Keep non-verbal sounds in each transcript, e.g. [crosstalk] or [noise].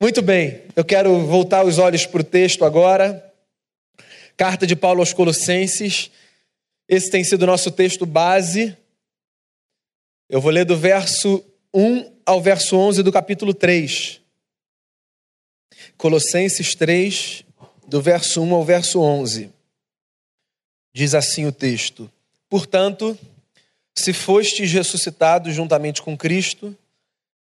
Muito bem, eu quero voltar os olhos para o texto agora. Carta de Paulo aos Colossenses. Esse tem sido o nosso texto base. Eu vou ler do verso 1 ao verso 11 do capítulo 3. Colossenses 3, do verso 1 ao verso 11. Diz assim o texto: Portanto, se fostes ressuscitados juntamente com Cristo,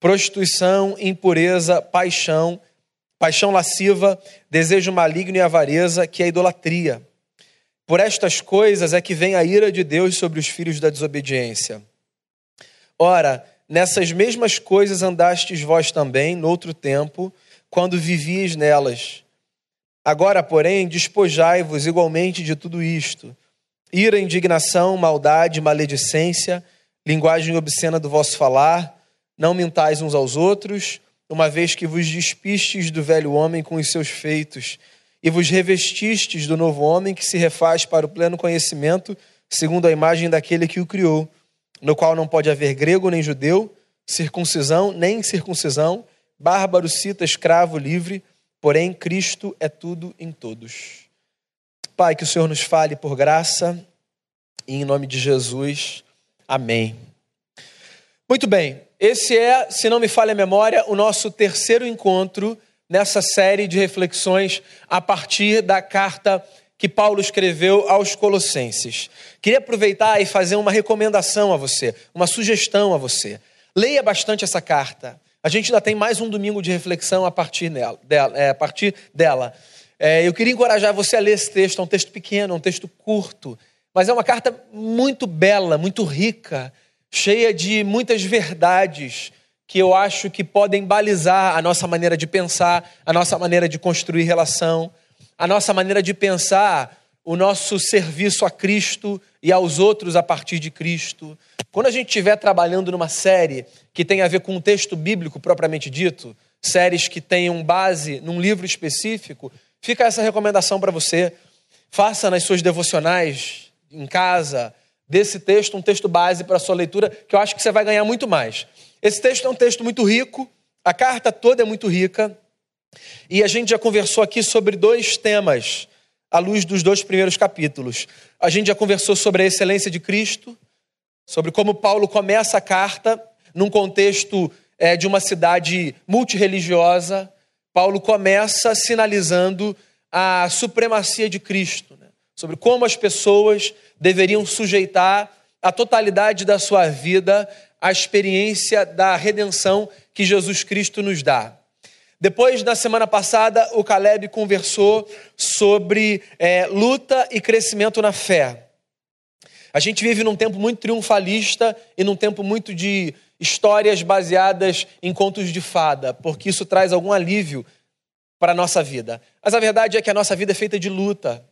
prostituição, impureza, paixão, paixão lasciva, desejo maligno e avareza, que é idolatria. Por estas coisas é que vem a ira de Deus sobre os filhos da desobediência. Ora, nessas mesmas coisas andastes vós também, noutro tempo, quando vivíeis nelas. Agora, porém, despojai-vos igualmente de tudo isto: ira, indignação, maldade, maledicência, linguagem obscena do vosso falar, não mintais uns aos outros, uma vez que vos despistes do velho homem com os seus feitos, e vos revestistes do novo homem que se refaz para o pleno conhecimento, segundo a imagem daquele que o criou no qual não pode haver grego nem judeu, circuncisão nem incircuncisão, bárbaro, cita, escravo, livre, porém Cristo é tudo em todos. Pai, que o Senhor nos fale por graça e em nome de Jesus. Amém. Muito bem, esse é, se não me falha a memória, o nosso terceiro encontro nessa série de reflexões a partir da carta que Paulo escreveu aos Colossenses. Queria aproveitar e fazer uma recomendação a você, uma sugestão a você. Leia bastante essa carta. A gente ainda tem mais um domingo de reflexão a partir dela. É, a partir dela. É, eu queria encorajar você a ler esse texto. É um texto pequeno, é um texto curto, mas é uma carta muito bela, muito rica, cheia de muitas verdades que eu acho que podem balizar a nossa maneira de pensar, a nossa maneira de construir relação a nossa maneira de pensar, o nosso serviço a Cristo e aos outros a partir de Cristo. Quando a gente estiver trabalhando numa série que tem a ver com um texto bíblico propriamente dito, séries que tenham base num livro específico, fica essa recomendação para você. Faça nas suas devocionais em casa desse texto um texto base para a sua leitura, que eu acho que você vai ganhar muito mais. Esse texto é um texto muito rico, a carta toda é muito rica. E a gente já conversou aqui sobre dois temas, à luz dos dois primeiros capítulos. A gente já conversou sobre a excelência de Cristo, sobre como Paulo começa a carta num contexto é, de uma cidade multirreligiosa. Paulo começa sinalizando a supremacia de Cristo? Sobre como as pessoas deveriam sujeitar a totalidade da sua vida à experiência da redenção que Jesus Cristo nos dá. Depois, na semana passada, o Caleb conversou sobre é, luta e crescimento na fé. A gente vive num tempo muito triunfalista e num tempo muito de histórias baseadas em contos de fada, porque isso traz algum alívio para a nossa vida. Mas a verdade é que a nossa vida é feita de luta.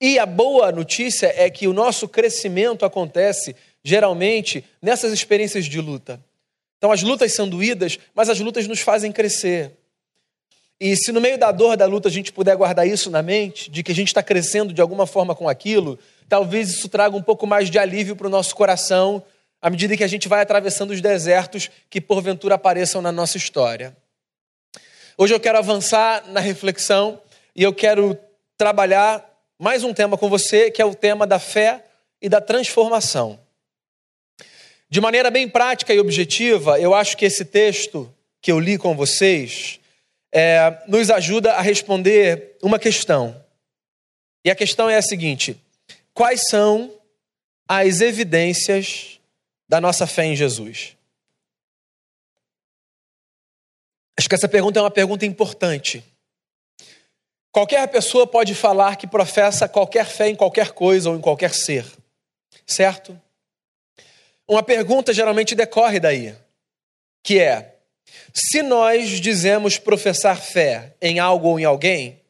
E a boa notícia é que o nosso crescimento acontece geralmente nessas experiências de luta. Então as lutas são doídas, mas as lutas nos fazem crescer. E se no meio da dor da luta a gente puder guardar isso na mente, de que a gente está crescendo de alguma forma com aquilo, talvez isso traga um pouco mais de alívio para o nosso coração, à medida que a gente vai atravessando os desertos que porventura apareçam na nossa história. Hoje eu quero avançar na reflexão e eu quero trabalhar mais um tema com você, que é o tema da fé e da transformação. De maneira bem prática e objetiva, eu acho que esse texto que eu li com vocês é, nos ajuda a responder uma questão. E a questão é a seguinte: quais são as evidências da nossa fé em Jesus? Acho que essa pergunta é uma pergunta importante. Qualquer pessoa pode falar que professa qualquer fé em qualquer coisa ou em qualquer ser, certo? Uma pergunta geralmente decorre daí, que é: Se nós dizemos professar fé em algo ou em alguém,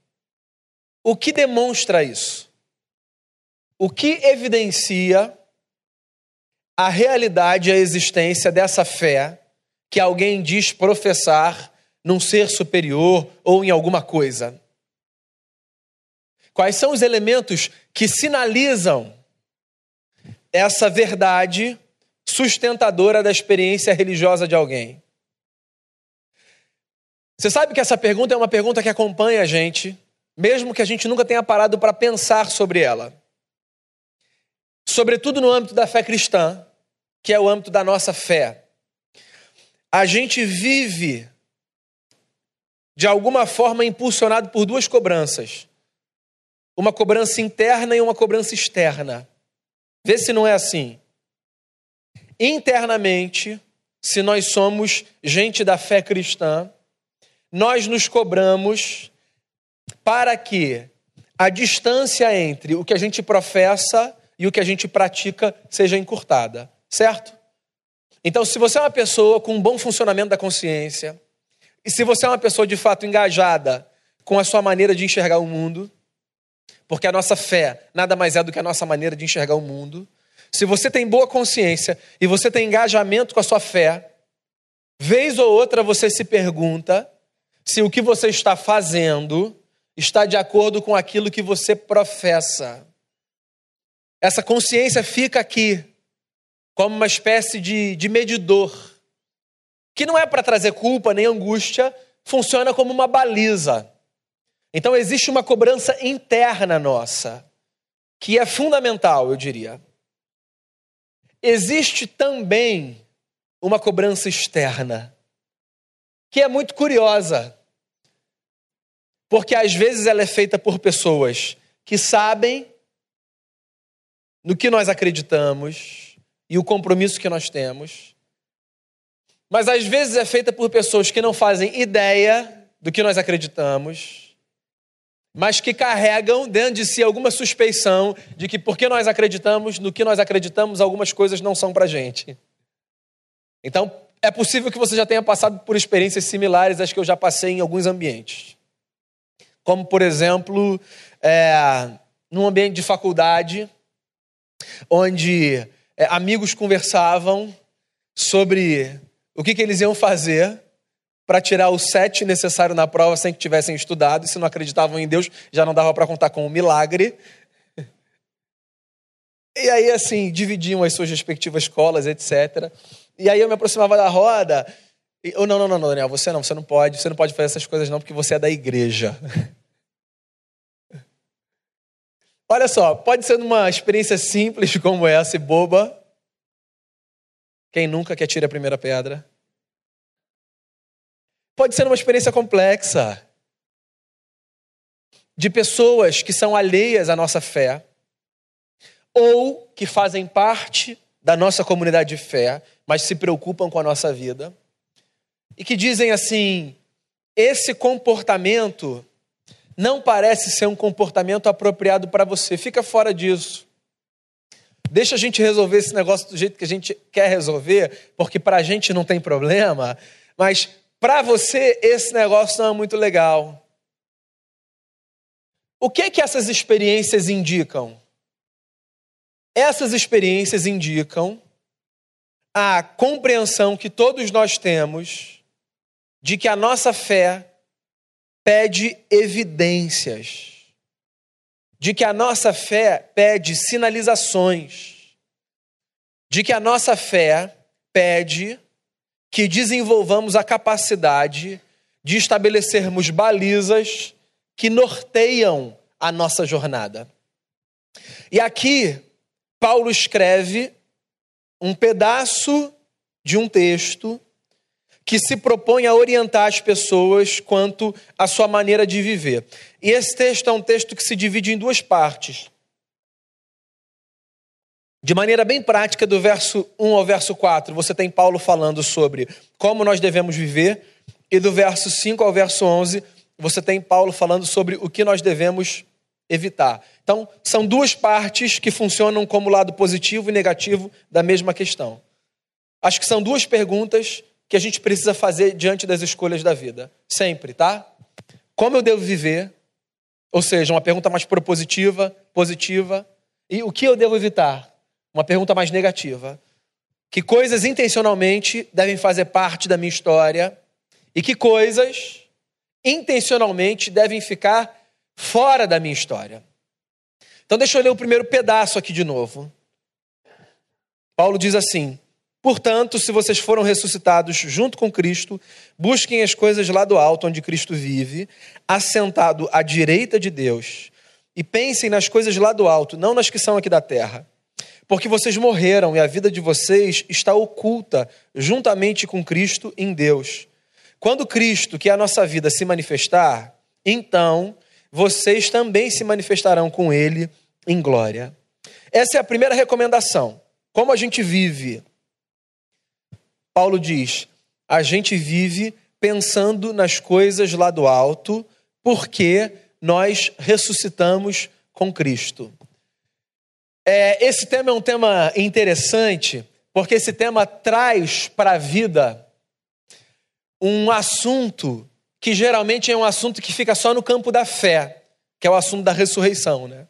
o que demonstra isso? O que evidencia a realidade e a existência dessa fé que alguém diz professar num ser superior ou em alguma coisa? Quais são os elementos que sinalizam essa verdade sustentadora da experiência religiosa de alguém? Você sabe que essa pergunta é uma pergunta que acompanha a gente, mesmo que a gente nunca tenha parado para pensar sobre ela. Sobretudo no âmbito da fé cristã, que é o âmbito da nossa fé. A gente vive, de alguma forma, impulsionado por duas cobranças: uma cobrança interna e uma cobrança externa. Vê se não é assim. Internamente, se nós somos gente da fé cristã, nós nos cobramos para que a distância entre o que a gente professa e o que a gente pratica seja encurtada, certo? Então, se você é uma pessoa com um bom funcionamento da consciência, e se você é uma pessoa de fato engajada com a sua maneira de enxergar o mundo, porque a nossa fé nada mais é do que a nossa maneira de enxergar o mundo, se você tem boa consciência e você tem engajamento com a sua fé, vez ou outra você se pergunta se o que você está fazendo está de acordo com aquilo que você professa. Essa consciência fica aqui, como uma espécie de, de medidor, que não é para trazer culpa nem angústia, funciona como uma baliza. Então existe uma cobrança interna nossa, que é fundamental, eu diria. Existe também uma cobrança externa, que é muito curiosa. Porque às vezes ela é feita por pessoas que sabem no que nós acreditamos e o compromisso que nós temos. Mas às vezes é feita por pessoas que não fazem ideia do que nós acreditamos, mas que carregam dentro de si alguma suspeição de que porque nós acreditamos no que nós acreditamos, algumas coisas não são para gente. Então, é possível que você já tenha passado por experiências similares às que eu já passei em alguns ambientes como por exemplo, é, num ambiente de faculdade, onde é, amigos conversavam sobre o que, que eles iam fazer para tirar o sete necessário na prova sem que tivessem estudado, e se não acreditavam em Deus, já não dava para contar com um milagre. E aí, assim, dividiam as suas respectivas escolas, etc. E aí eu me aproximava da roda. E, oh, não, não, não, Daniel, você não, você não pode, você não pode fazer essas coisas não, porque você é da igreja. [laughs] Olha só, pode ser numa experiência simples como essa e boba. Quem nunca quer tirar a primeira pedra? Pode ser numa experiência complexa de pessoas que são alheias à nossa fé ou que fazem parte da nossa comunidade de fé, mas se preocupam com a nossa vida e que dizem assim: esse comportamento não parece ser um comportamento apropriado para você. Fica fora disso. Deixa a gente resolver esse negócio do jeito que a gente quer resolver, porque para a gente não tem problema, mas para você esse negócio não é muito legal. O que que essas experiências indicam? Essas experiências indicam a compreensão que todos nós temos de que a nossa fé pede evidências, de que a nossa fé pede sinalizações, de que a nossa fé pede que desenvolvamos a capacidade de estabelecermos balizas que norteiam a nossa jornada. E aqui, Paulo escreve um pedaço de um texto que se propõe a orientar as pessoas quanto à sua maneira de viver. E esse texto é um texto que se divide em duas partes. De maneira bem prática, do verso 1 ao verso 4, você tem Paulo falando sobre como nós devemos viver, e do verso 5 ao verso 11, você tem Paulo falando sobre o que nós devemos evitar. Então, são duas partes que funcionam como lado positivo e negativo da mesma questão. Acho que são duas perguntas que a gente precisa fazer diante das escolhas da vida. Sempre, tá? Como eu devo viver? Ou seja, uma pergunta mais propositiva, positiva. E o que eu devo evitar? Uma pergunta mais negativa. Que coisas intencionalmente devem fazer parte da minha história e que coisas intencionalmente devem ficar fora da minha história. Então, deixa eu ler o primeiro pedaço aqui de novo. Paulo diz assim: Portanto, se vocês foram ressuscitados junto com Cristo, busquem as coisas lá do alto, onde Cristo vive, assentado à direita de Deus, e pensem nas coisas lá do alto, não nas que são aqui da terra. Porque vocês morreram e a vida de vocês está oculta juntamente com Cristo em Deus. Quando Cristo, que é a nossa vida, se manifestar, então vocês também se manifestarão com Ele em glória. Essa é a primeira recomendação. Como a gente vive? Paulo diz: a gente vive pensando nas coisas lá do alto, porque nós ressuscitamos com Cristo. É, esse tema é um tema interessante, porque esse tema traz para a vida um assunto que geralmente é um assunto que fica só no campo da fé, que é o assunto da ressurreição, né?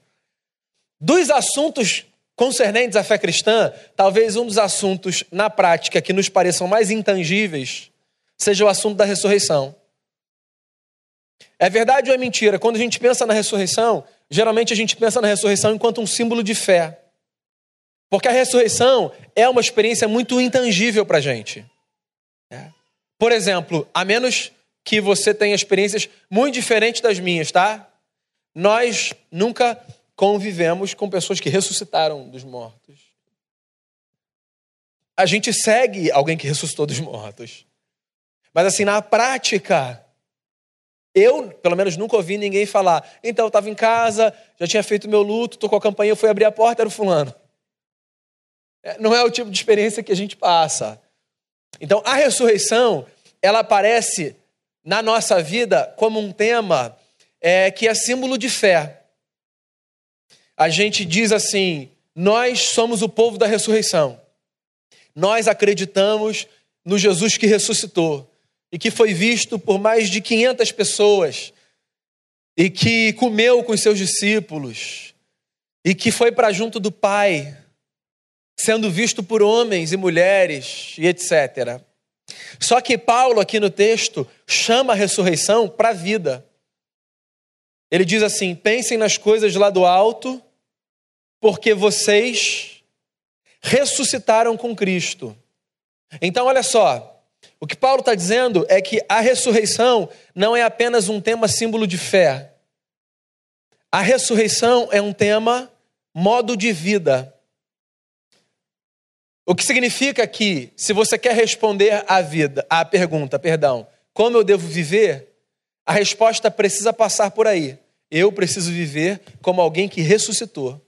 Dos assuntos concernentes à fé cristã, talvez um dos assuntos na prática que nos pareçam mais intangíveis seja o assunto da ressurreição. É verdade ou é mentira? Quando a gente pensa na ressurreição, geralmente a gente pensa na ressurreição enquanto um símbolo de fé. Porque a ressurreição é uma experiência muito intangível para a gente. É. Por exemplo, a menos que você tenha experiências muito diferentes das minhas, tá? Nós nunca convivemos com pessoas que ressuscitaram dos mortos. A gente segue alguém que ressuscitou dos mortos. Mas assim, na prática, eu, pelo menos, nunca ouvi ninguém falar. Então, eu estava em casa, já tinha feito meu luto, tocou a campainha, eu fui abrir a porta, era o fulano. É, não é o tipo de experiência que a gente passa. Então, a ressurreição, ela aparece na nossa vida como um tema é, que é símbolo de fé a gente diz assim: nós somos o povo da ressurreição. Nós acreditamos no Jesus que ressuscitou e que foi visto por mais de 500 pessoas e que comeu com os seus discípulos e que foi para junto do Pai, sendo visto por homens e mulheres e etc. Só que Paulo, aqui no texto, chama a ressurreição para a vida. Ele diz assim: pensem nas coisas lá do alto porque vocês ressuscitaram com Cristo. Então, olha só, o que Paulo está dizendo é que a ressurreição não é apenas um tema símbolo de fé. A ressurreição é um tema modo de vida. O que significa que, se você quer responder à vida, à pergunta, perdão, como eu devo viver, a resposta precisa passar por aí. Eu preciso viver como alguém que ressuscitou.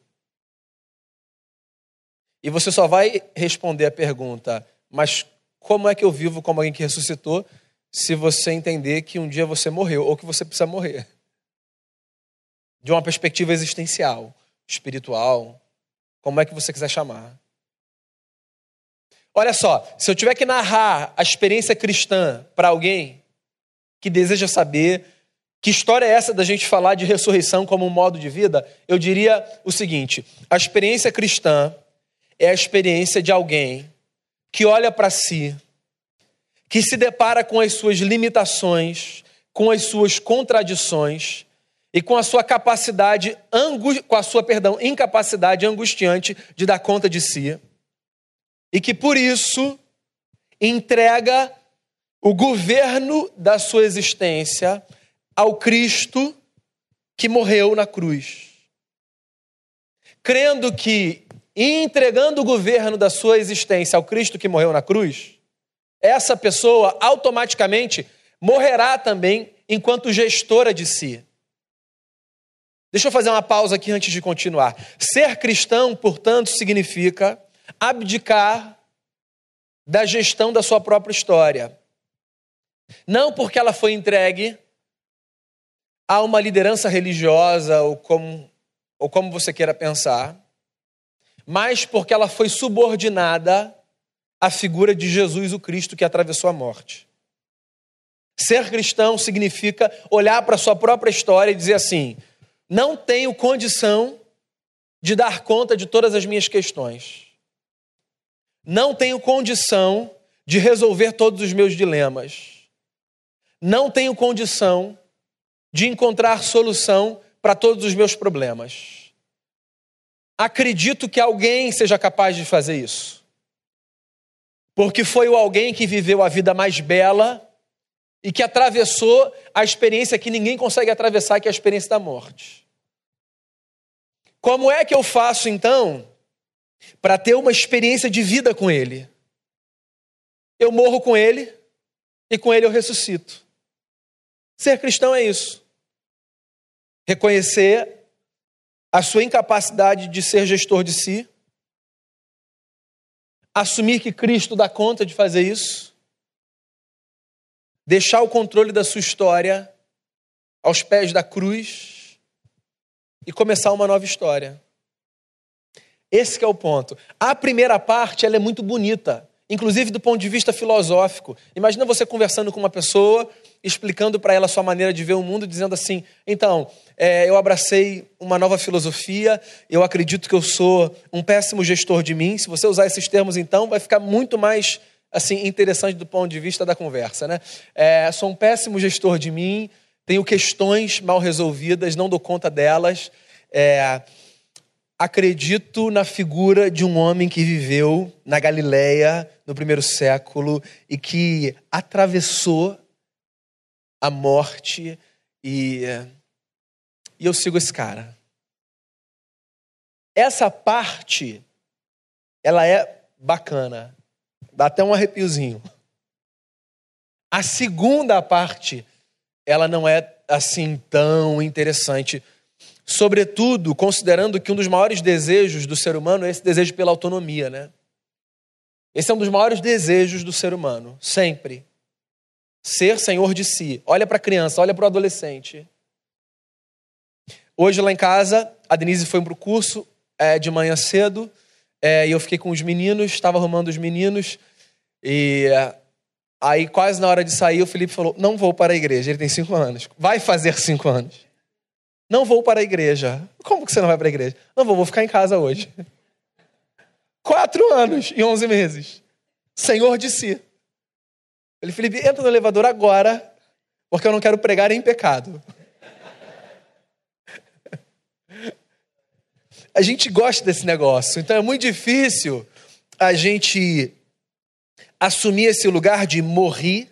E você só vai responder a pergunta, mas como é que eu vivo como alguém que ressuscitou, se você entender que um dia você morreu ou que você precisa morrer? De uma perspectiva existencial, espiritual, como é que você quiser chamar. Olha só, se eu tiver que narrar a experiência cristã para alguém que deseja saber que história é essa da gente falar de ressurreição como um modo de vida, eu diria o seguinte: a experiência cristã é a experiência de alguém que olha para si, que se depara com as suas limitações, com as suas contradições e com a sua capacidade, com a sua, perdão, incapacidade angustiante de dar conta de si. E que por isso entrega o governo da sua existência ao Cristo que morreu na cruz. Crendo que e entregando o governo da sua existência ao Cristo que morreu na cruz, essa pessoa automaticamente morrerá também enquanto gestora de si. Deixa eu fazer uma pausa aqui antes de continuar. Ser cristão, portanto, significa abdicar da gestão da sua própria história. Não porque ela foi entregue a uma liderança religiosa ou como, ou como você queira pensar, mas porque ela foi subordinada a figura de Jesus, o Cristo que atravessou a morte. Ser cristão significa olhar para a sua própria história e dizer assim: não tenho condição de dar conta de todas as minhas questões. Não tenho condição de resolver todos os meus dilemas. Não tenho condição de encontrar solução para todos os meus problemas. Acredito que alguém seja capaz de fazer isso. Porque foi o alguém que viveu a vida mais bela e que atravessou a experiência que ninguém consegue atravessar, que é a experiência da morte. Como é que eu faço então para ter uma experiência de vida com Ele? Eu morro com Ele e com Ele eu ressuscito. Ser cristão é isso. Reconhecer a sua incapacidade de ser gestor de si, assumir que Cristo dá conta de fazer isso deixar o controle da sua história aos pés da cruz e começar uma nova história. Esse é o ponto. A primeira parte ela é muito bonita, inclusive do ponto de vista filosófico. Imagina você conversando com uma pessoa, explicando para ela a sua maneira de ver o mundo, dizendo assim: então, é, eu abracei uma nova filosofia, eu acredito que eu sou um péssimo gestor de mim. Se você usar esses termos, então, vai ficar muito mais assim interessante do ponto de vista da conversa, né? É, sou um péssimo gestor de mim, tenho questões mal resolvidas, não dou conta delas. É, acredito na figura de um homem que viveu na Galileia no primeiro século e que atravessou a morte e, e eu sigo esse cara. Essa parte ela é bacana. Dá até um arrepiozinho. A segunda parte, ela não é assim tão interessante. Sobretudo, considerando que um dos maiores desejos do ser humano é esse desejo pela autonomia, né? Esse é um dos maiores desejos do ser humano, sempre. Ser senhor de si. Olha para a criança, olha para o adolescente. Hoje lá em casa, a Denise foi para o curso é, de manhã cedo é, e eu fiquei com os meninos, estava arrumando os meninos. E aí, quase na hora de sair, o Felipe falou: Não vou para a igreja. Ele tem cinco anos. Vai fazer cinco anos. Não vou para a igreja. Como que você não vai para a igreja? Não vou, vou ficar em casa hoje. Quatro anos e onze meses. Senhor de si. Ele, Felipe, entra no elevador agora, porque eu não quero pregar em pecado. [laughs] A gente gosta desse negócio, então é muito difícil a gente assumi esse lugar de morri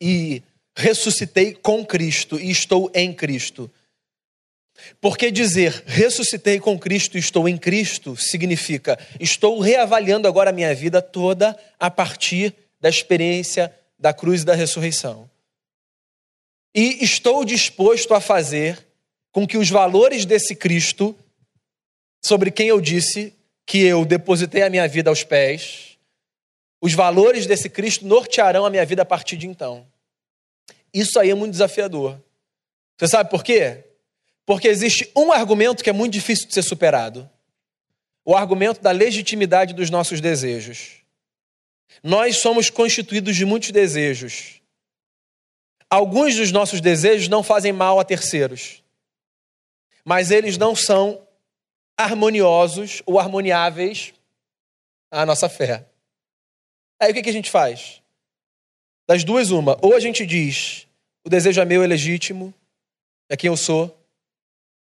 e ressuscitei com Cristo e estou em Cristo. Porque dizer ressuscitei com Cristo e estou em Cristo significa estou reavaliando agora a minha vida toda a partir da experiência da cruz e da ressurreição. E estou disposto a fazer com que os valores desse Cristo, sobre quem eu disse que eu depositei a minha vida aos pés, os valores desse Cristo nortearão a minha vida a partir de então. Isso aí é muito desafiador. Você sabe por quê? Porque existe um argumento que é muito difícil de ser superado: o argumento da legitimidade dos nossos desejos. Nós somos constituídos de muitos desejos. Alguns dos nossos desejos não fazem mal a terceiros, mas eles não são harmoniosos ou harmoniáveis à nossa fé. Aí o que, a gente faz? Das duas, uma. Ou a gente diz, o desejo é meu, é legítimo, é quem eu sou.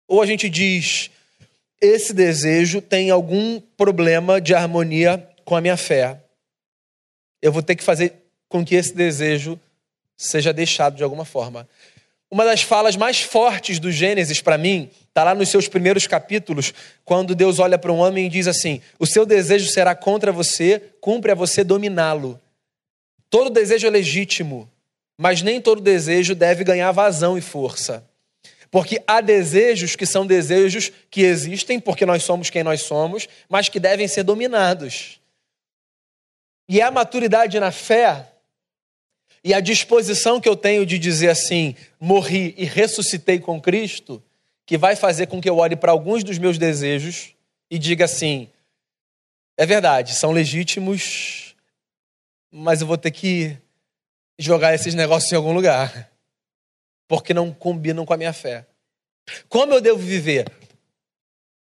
Ou a gente diz, esse desejo tem algum problema de harmonia com a minha fé. Eu vou ter que fazer com que esse desejo seja deixado de alguma forma. Uma das falas mais fortes do Gênesis para mim está lá nos seus primeiros capítulos, quando Deus olha para um homem e diz assim: O seu desejo será contra você, cumpre a você dominá-lo. Todo desejo é legítimo, mas nem todo desejo deve ganhar vazão e força. Porque há desejos que são desejos que existem porque nós somos quem nós somos, mas que devem ser dominados. E a maturidade na fé e a disposição que eu tenho de dizer assim, morri e ressuscitei com Cristo, que vai fazer com que eu olhe para alguns dos meus desejos e diga assim: É verdade, são legítimos, mas eu vou ter que jogar esses negócios em algum lugar, porque não combinam com a minha fé. Como eu devo viver?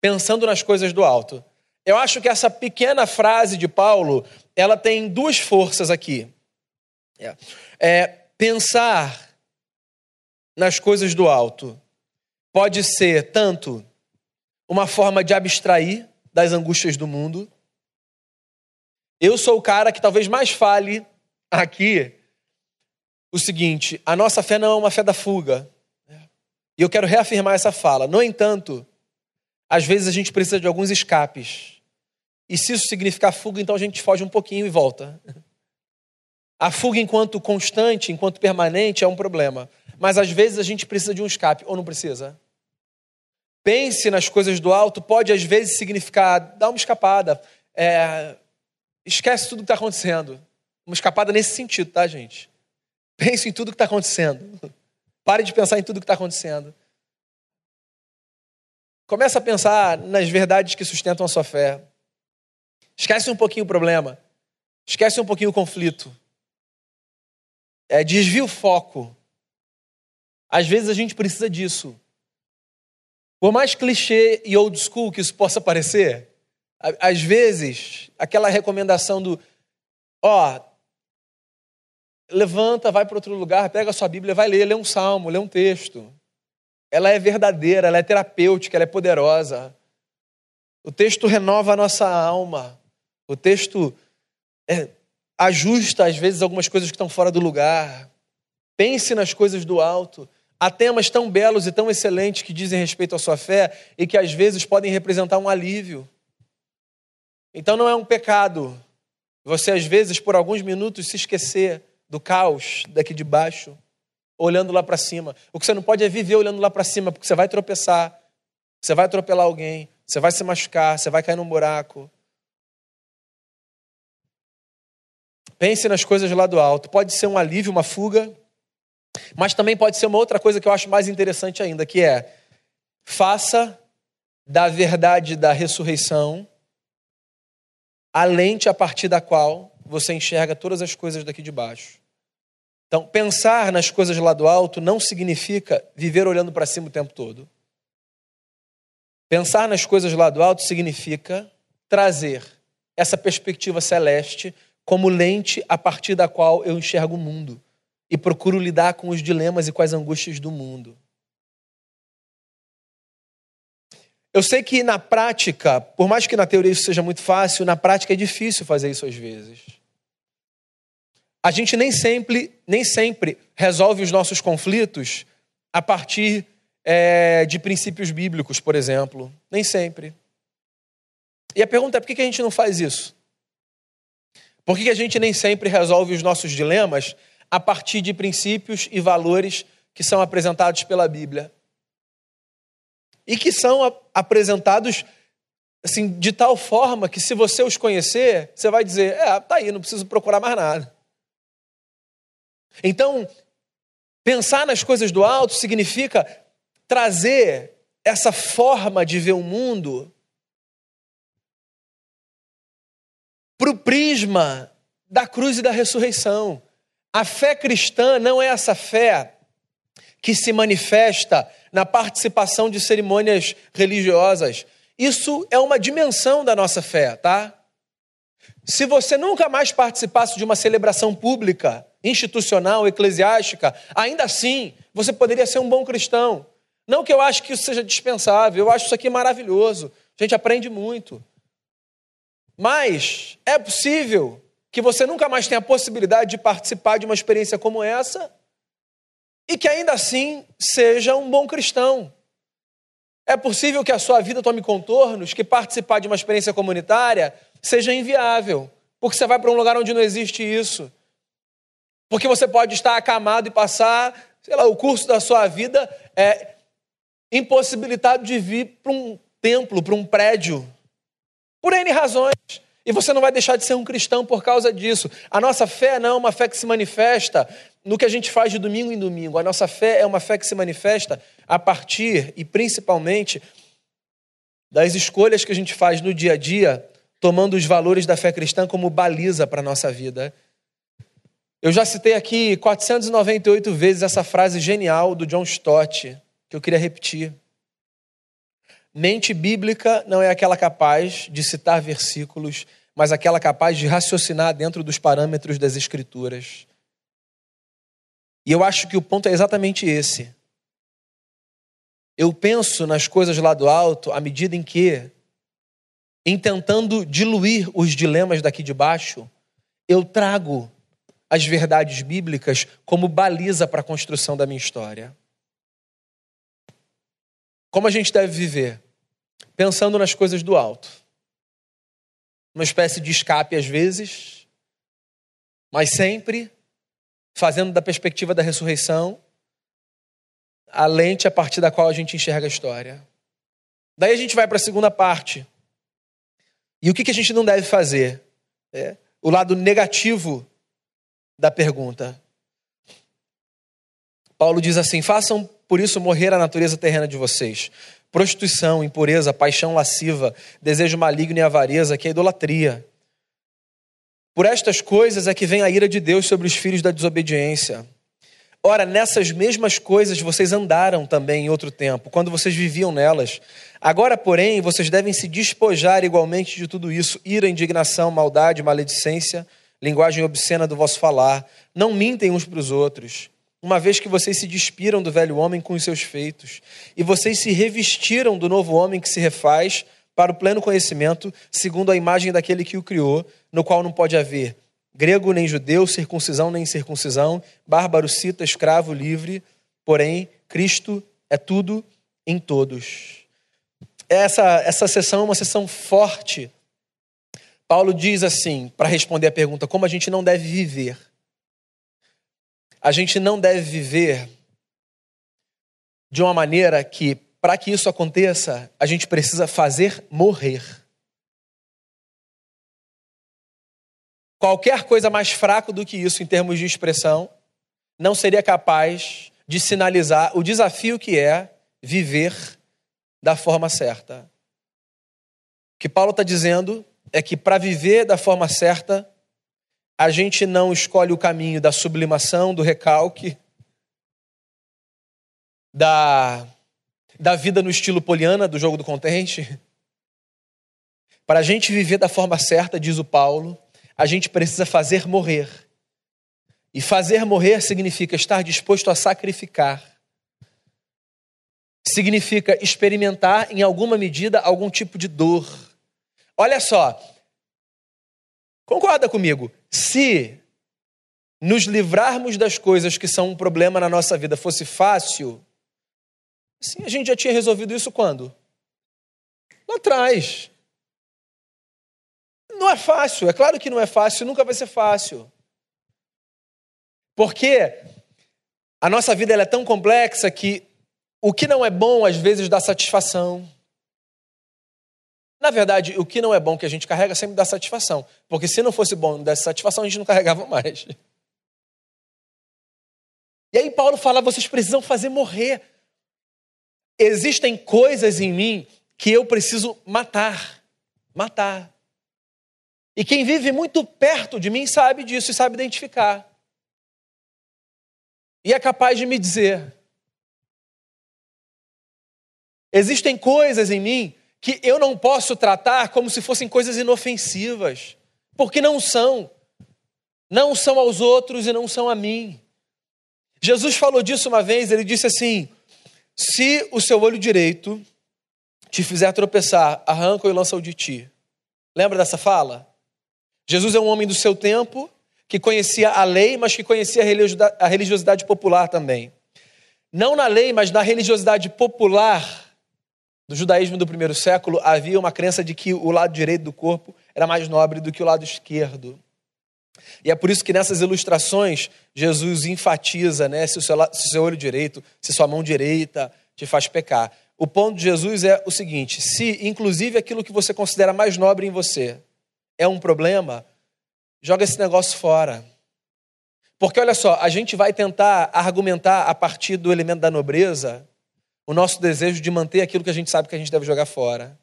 Pensando nas coisas do alto. Eu acho que essa pequena frase de Paulo, ela tem duas forças aqui. É, é pensar nas coisas do alto pode ser tanto uma forma de abstrair das angústias do mundo. Eu sou o cara que talvez mais fale aqui o seguinte: a nossa fé não é uma fé da fuga. E eu quero reafirmar essa fala. No entanto, às vezes a gente precisa de alguns escapes. E se isso significar fuga, então a gente foge um pouquinho e volta. A fuga enquanto constante, enquanto permanente, é um problema. Mas às vezes a gente precisa de um escape, ou não precisa? Pense nas coisas do alto, pode às vezes significar dar uma escapada. É, esquece tudo que está acontecendo. Uma escapada nesse sentido, tá, gente? Pense em tudo que está acontecendo. Pare de pensar em tudo que está acontecendo. Começa a pensar nas verdades que sustentam a sua fé. Esquece um pouquinho o problema. Esquece um pouquinho o conflito. É, desvia o foco. Às vezes a gente precisa disso. Por mais clichê e old school que isso possa parecer, às vezes aquela recomendação do ó, levanta, vai para outro lugar, pega a sua Bíblia, vai ler, lê um salmo, lê um texto. Ela é verdadeira, ela é terapêutica, ela é poderosa. O texto renova a nossa alma. O texto é, ajusta, às vezes, algumas coisas que estão fora do lugar. Pense nas coisas do alto. Há temas tão belos e tão excelentes que dizem respeito à sua fé e que, às vezes, podem representar um alívio. Então, não é um pecado você, às vezes, por alguns minutos, se esquecer do caos daqui de baixo, olhando lá para cima. O que você não pode é viver olhando lá para cima, porque você vai tropeçar, você vai atropelar alguém, você vai se machucar, você vai cair num buraco. Pense nas coisas lá do alto. Pode ser um alívio, uma fuga, mas também pode ser uma outra coisa que eu acho mais interessante ainda, que é faça da verdade da ressurreição a lente a partir da qual você enxerga todas as coisas daqui de baixo. Então, pensar nas coisas lá do alto não significa viver olhando para cima o tempo todo. Pensar nas coisas lá do alto significa trazer essa perspectiva celeste como lente a partir da qual eu enxergo o mundo e procuro lidar com os dilemas e com as angústias do mundo. Eu sei que na prática, por mais que na teoria isso seja muito fácil, na prática é difícil fazer isso às vezes. A gente nem sempre, nem sempre resolve os nossos conflitos a partir é, de princípios bíblicos, por exemplo. Nem sempre. E a pergunta é por que a gente não faz isso? Por que a gente nem sempre resolve os nossos dilemas a partir de princípios e valores que são apresentados pela Bíblia? E que são apresentados assim de tal forma que se você os conhecer, você vai dizer: "É, tá aí, não preciso procurar mais nada". Então, pensar nas coisas do alto significa trazer essa forma de ver o mundo para o prisma da cruz e da ressurreição. A fé cristã não é essa fé que se manifesta na participação de cerimônias religiosas. Isso é uma dimensão da nossa fé, tá? Se você nunca mais participasse de uma celebração pública, institucional, eclesiástica, ainda assim você poderia ser um bom cristão. Não que eu acho que isso seja dispensável, eu acho isso aqui maravilhoso. A gente aprende muito. Mas é possível que você nunca mais tenha a possibilidade de participar de uma experiência como essa e que ainda assim seja um bom cristão. É possível que a sua vida tome contornos, que participar de uma experiência comunitária seja inviável, porque você vai para um lugar onde não existe isso. Porque você pode estar acamado e passar, sei lá, o curso da sua vida é impossibilitado de vir para um templo, para um prédio, por N razões. E você não vai deixar de ser um cristão por causa disso. A nossa fé não é uma fé que se manifesta no que a gente faz de domingo em domingo. A nossa fé é uma fé que se manifesta a partir e principalmente das escolhas que a gente faz no dia a dia tomando os valores da fé cristã como baliza para a nossa vida. Eu já citei aqui 498 vezes essa frase genial do John Stott, que eu queria repetir. Mente bíblica não é aquela capaz de citar versículos, mas aquela capaz de raciocinar dentro dos parâmetros das Escrituras. E eu acho que o ponto é exatamente esse. Eu penso nas coisas lá do alto à medida em que, em tentando diluir os dilemas daqui de baixo, eu trago as verdades bíblicas como baliza para a construção da minha história. Como a gente deve viver? Pensando nas coisas do alto. Uma espécie de escape às vezes, mas sempre fazendo da perspectiva da ressurreição a lente a partir da qual a gente enxerga a história. Daí a gente vai para a segunda parte. E o que, que a gente não deve fazer? É, o lado negativo da pergunta. Paulo diz assim: façam por isso morrer a natureza terrena de vocês. Prostituição, impureza, paixão lasciva, desejo maligno e avareza, que é idolatria. Por estas coisas é que vem a ira de Deus sobre os filhos da desobediência. Ora, nessas mesmas coisas vocês andaram também em outro tempo, quando vocês viviam nelas. Agora, porém, vocês devem se despojar igualmente de tudo isso: ira, indignação, maldade, maledicência, linguagem obscena do vosso falar. Não mintem uns para os outros uma vez que vocês se despiram do velho homem com os seus feitos, e vocês se revestiram do novo homem que se refaz para o pleno conhecimento, segundo a imagem daquele que o criou, no qual não pode haver grego nem judeu, circuncisão nem circuncisão, bárbaro, cita, escravo, livre, porém, Cristo é tudo em todos. Essa, essa sessão é uma sessão forte. Paulo diz assim, para responder a pergunta, como a gente não deve viver. A gente não deve viver de uma maneira que, para que isso aconteça, a gente precisa fazer morrer. Qualquer coisa mais fraco do que isso em termos de expressão não seria capaz de sinalizar o desafio que é viver da forma certa. O que Paulo está dizendo é que para viver da forma certa, a gente não escolhe o caminho da sublimação, do recalque, da, da vida no estilo poliana, do jogo do contente. Para a gente viver da forma certa, diz o Paulo, a gente precisa fazer morrer. E fazer morrer significa estar disposto a sacrificar. Significa experimentar, em alguma medida, algum tipo de dor. Olha só, concorda comigo? Se nos livrarmos das coisas que são um problema na nossa vida fosse fácil, sim, a gente já tinha resolvido isso quando? Lá atrás. Não é fácil, é claro que não é fácil, nunca vai ser fácil. Porque a nossa vida é tão complexa que o que não é bom às vezes dá satisfação. Na verdade, o que não é bom que a gente carrega sempre dá satisfação. Porque se não fosse bom dessa satisfação, a gente não carregava mais. [laughs] E aí Paulo fala: vocês precisam fazer morrer. Existem coisas em mim que eu preciso matar. Matar. E quem vive muito perto de mim sabe disso e sabe identificar. E é capaz de me dizer: existem coisas em mim que eu não posso tratar como se fossem coisas inofensivas, porque não são. Não são aos outros e não são a mim. Jesus falou disso uma vez, ele disse assim: se o seu olho direito te fizer tropeçar, arranca-o e lança-o de ti. Lembra dessa fala? Jesus é um homem do seu tempo, que conhecia a lei, mas que conhecia a religiosidade popular também. Não na lei, mas na religiosidade popular do judaísmo do primeiro século, havia uma crença de que o lado direito do corpo era mais nobre do que o lado esquerdo. E é por isso que nessas ilustrações Jesus enfatiza né, se, o seu, se o seu olho direito, se sua mão direita te faz pecar. O ponto de Jesus é o seguinte: se inclusive aquilo que você considera mais nobre em você é um problema, joga esse negócio fora. Porque olha só, a gente vai tentar argumentar a partir do elemento da nobreza o nosso desejo de manter aquilo que a gente sabe que a gente deve jogar fora.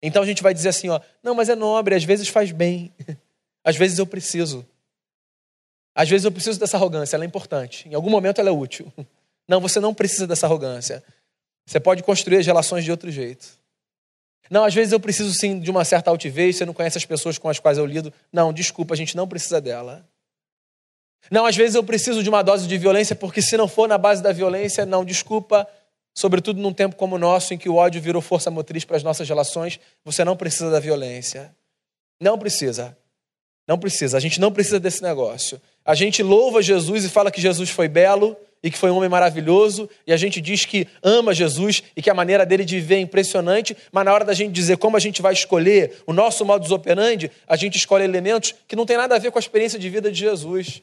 Então a gente vai dizer assim, ó, não, mas é nobre, às vezes faz bem. [laughs] Às vezes eu preciso. Às vezes eu preciso dessa arrogância, ela é importante. Em algum momento ela é útil. [laughs] Não, você não precisa dessa arrogância. Você pode construir as relações de outro jeito. Não, às vezes eu preciso sim de uma certa altivez, você não conhece as pessoas com as quais eu lido. Não, desculpa, a gente não precisa dela. Não, às vezes eu preciso de uma dose de violência, porque se não for na base da violência, não, desculpa, sobretudo num tempo como o nosso, em que o ódio virou força motriz para as nossas relações, você não precisa da violência. Não precisa. Não precisa. A gente não precisa desse negócio. A gente louva Jesus e fala que Jesus foi belo e que foi um homem maravilhoso, e a gente diz que ama Jesus e que a maneira dele de viver é impressionante, mas na hora da gente dizer como a gente vai escolher o nosso modus operandi, a gente escolhe elementos que não tem nada a ver com a experiência de vida de Jesus.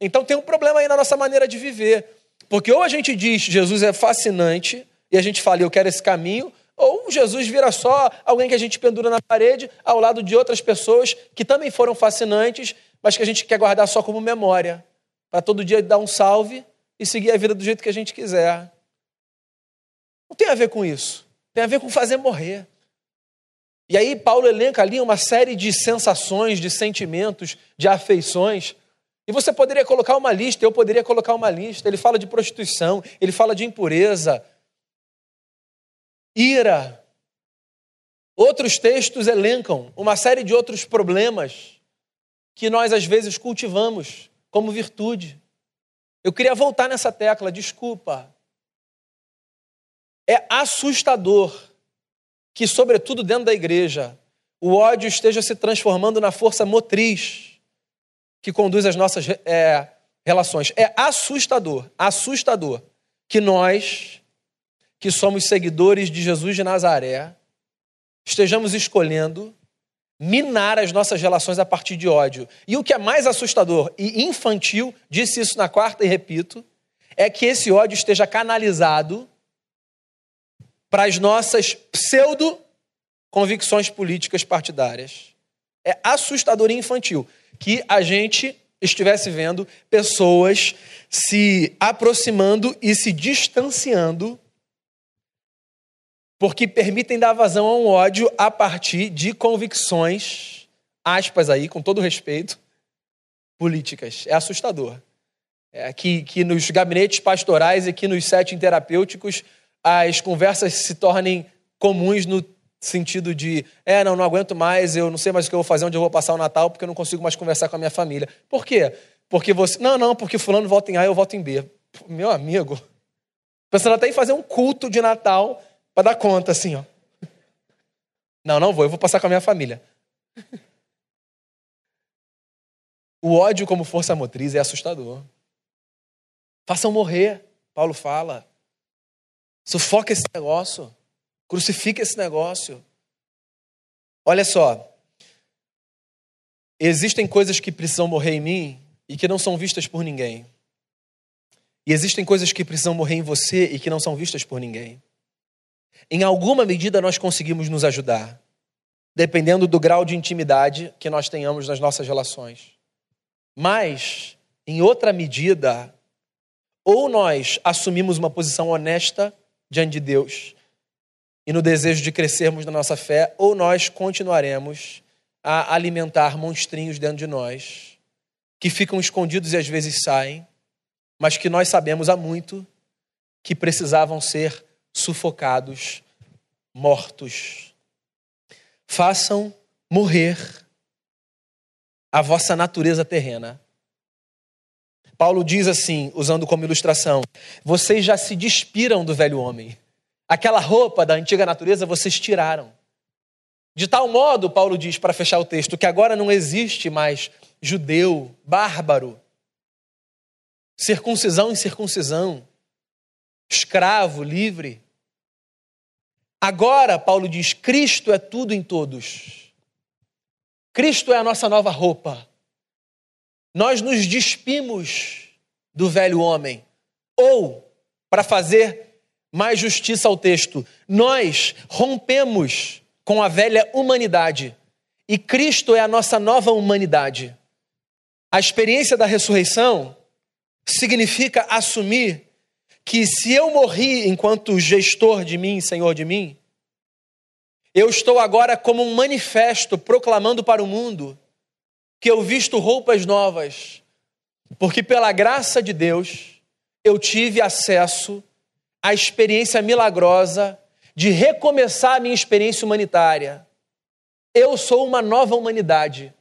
Então tem um problema aí na nossa maneira de viver. Porque ou a gente diz Jesus é fascinante e a gente fala eu quero esse caminho, ou Jesus vira só alguém que a gente pendura na parede ao lado de outras pessoas que também foram fascinantes, mas que a gente quer guardar só como memória, para todo dia dar um salve e seguir a vida do jeito que a gente quiser. Não tem a ver com isso. Tem a ver com fazer morrer. E aí Paulo elenca ali uma série de sensações, de sentimentos, de afeições e você poderia colocar uma lista, eu poderia colocar uma lista. Ele fala de prostituição, ele fala de impureza, ira. Outros textos elencam uma série de outros problemas que nós às vezes cultivamos como virtude. Eu queria voltar nessa tecla, desculpa. É assustador que, sobretudo dentro da igreja, o ódio esteja se transformando na força motriz que conduz as nossas é, relações. É assustador, assustador que nós, que somos seguidores de Jesus de Nazaré, estejamos escolhendo minar as nossas relações a partir de ódio. E o que é mais assustador e infantil, disse isso na quarta e repito, é que esse ódio esteja canalizado para as nossas pseudo convicções políticas partidárias. É assustador e infantil que a gente estivesse vendo pessoas se aproximando e se distanciando porque permitem dar vazão a um ódio a partir de convicções, aspas aí, com todo respeito, políticas. É assustador. É que, que nos gabinetes pastorais e que nos settings terapêuticos as conversas se tornem comuns no sentido de, é, não, não aguento mais, eu não sei mais o que eu vou fazer, onde eu vou passar o Natal, porque eu não consigo mais conversar com a minha família. Por quê? Porque você. Não, não, porque fulano vota em A eu voto em B. Meu amigo. Pensando até em fazer um culto de Natal para dar conta, assim, ó. Não, não vou, eu vou passar com a minha família. O ódio como força motriz é assustador. Façam morrer, Paulo fala. Sufoca esse negócio. Crucifica esse negócio. Olha só. Existem coisas que precisam morrer em mim e que não são vistas por ninguém. E existem coisas que precisam morrer em você e que não são vistas por ninguém. Em alguma medida nós conseguimos nos ajudar, dependendo do grau de intimidade que nós tenhamos nas nossas relações. Mas, em outra medida, ou nós assumimos uma posição honesta diante de Deus e no desejo de crescermos na nossa fé, ou nós continuaremos a alimentar monstrinhos dentro de nós, que ficam escondidos e às vezes saem, mas que nós sabemos há muito que precisavam ser sufocados, mortos. Façam morrer a vossa natureza terrena. Paulo diz assim, usando como ilustração: vocês já se despiram do velho homem Aquela roupa da antiga natureza vocês tiraram. De tal modo, Paulo diz, para fechar o texto, que agora não existe mais judeu, bárbaro, circuncisão e circuncisão, escravo, livre. Agora, Paulo diz, Cristo é tudo em todos. Cristo é a nossa nova roupa. Nós nos despimos do velho homem, ou, para fazer mais justiça ao texto. Nós rompemos com a velha humanidade e Cristo é a nossa nova humanidade. A experiência da ressurreição significa assumir que se eu morri enquanto gestor de mim, senhor de mim, Eu estou agora como um manifesto proclamando para o mundo que eu visto roupas novas, porque pela graça de Deus eu tive acesso à experiência milagrosa de recomeçar a minha experiência humanitária. Eu sou uma nova humanidade.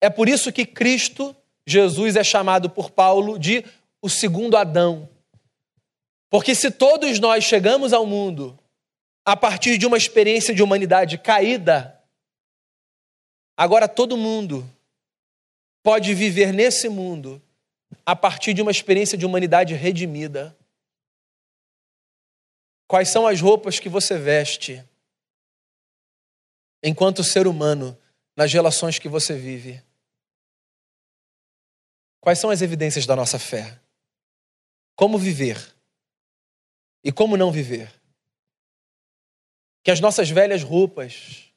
É por isso que Cristo, Jesus, é chamado por Paulo de o segundo Adão. Porque se todos nós chegamos ao mundo a partir de uma experiência de humanidade caída, agora todo mundo pode viver nesse mundo a partir de uma experiência de humanidade redimida. Quais são as roupas que você veste enquanto ser humano nas relações que você vive? Quais são as evidências da nossa fé? Como viver e como não viver? Que as nossas velhas roupas,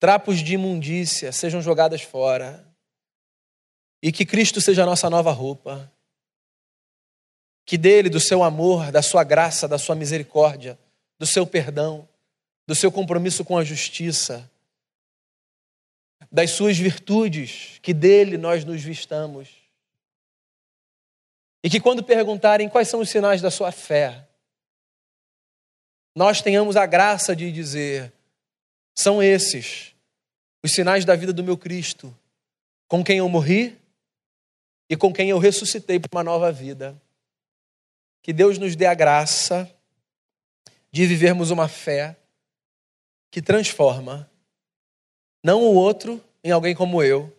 trapos de imundícia, sejam jogadas fora. E que Cristo seja a nossa nova roupa. Que dele, do seu amor, da sua graça, da sua misericórdia, do seu perdão, do seu compromisso com a justiça, das suas virtudes, que dele nós nos vistamos. E que quando perguntarem quais são os sinais da sua fé, nós tenhamos a graça de dizer: são esses os sinais da vida do meu Cristo, com quem eu morri e com quem eu ressuscitei para uma nova vida. Que Deus nos dê a graça de vivermos uma fé que transforma não o outro em alguém como eu,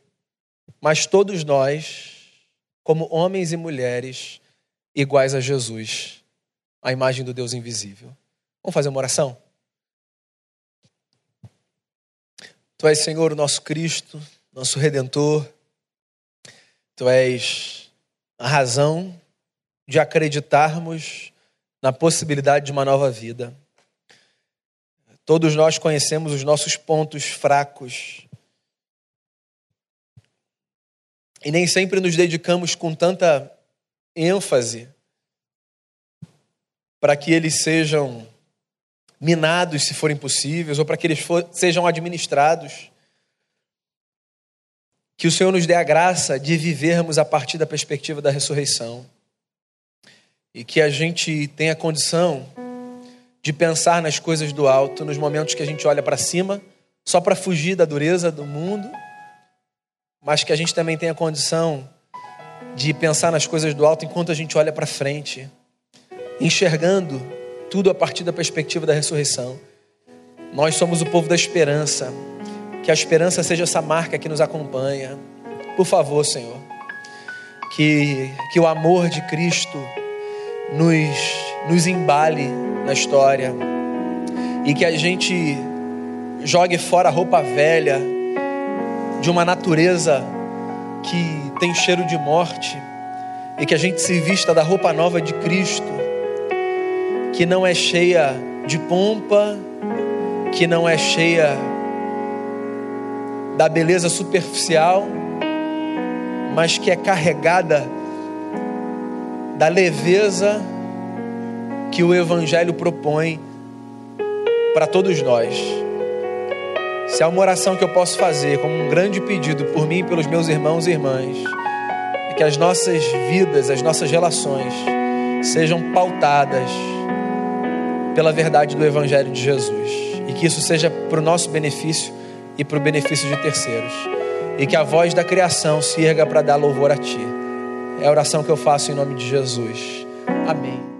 mas todos nós como homens e mulheres iguais a Jesus, a imagem do Deus invisível. Vamos fazer uma oração? Tu és, Senhor, o nosso Cristo, nosso Redentor. Tu és a razão de acreditarmos na possibilidade de uma nova vida. Todos nós conhecemos os nossos pontos fracos. E nem sempre nos dedicamos com tanta ênfase para que eles sejam minados, se forem possíveis, ou para que eles for, sejam administrados. Que o Senhor nos dê a graça de vivermos a partir da perspectiva da ressurreição. E que a gente tenha condição de pensar nas coisas do alto, nos momentos que a gente olha para cima, só para fugir da dureza do mundo, mas que a gente também tenha condição de pensar nas coisas do alto enquanto a gente olha para frente, enxergando tudo a partir da perspectiva da ressurreição. Nós somos o povo da esperança. Que a esperança seja essa marca que nos acompanha. Por favor, Senhor. Que, que o amor de Cristo nos, nos embale na história. E que a gente jogue fora a roupa velha de uma natureza que tem cheiro de morte. E que a gente se vista da roupa nova de Cristo que não é cheia de pompa, que não é cheia da beleza superficial, mas que é carregada da leveza que o Evangelho propõe para todos nós. Se há uma oração que eu posso fazer como um grande pedido por mim e pelos meus irmãos e irmãs, é que as nossas vidas, as nossas relações sejam pautadas pela verdade do Evangelho de Jesus. E que isso seja para o nosso benefício e para o benefício de terceiros. E que a voz da criação se erga para dar louvor a Ti. É a oração que eu faço em nome de Jesus. Amém.